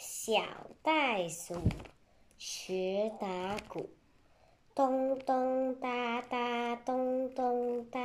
小袋鼠学打鼓。咚咚哒哒咚咚哒。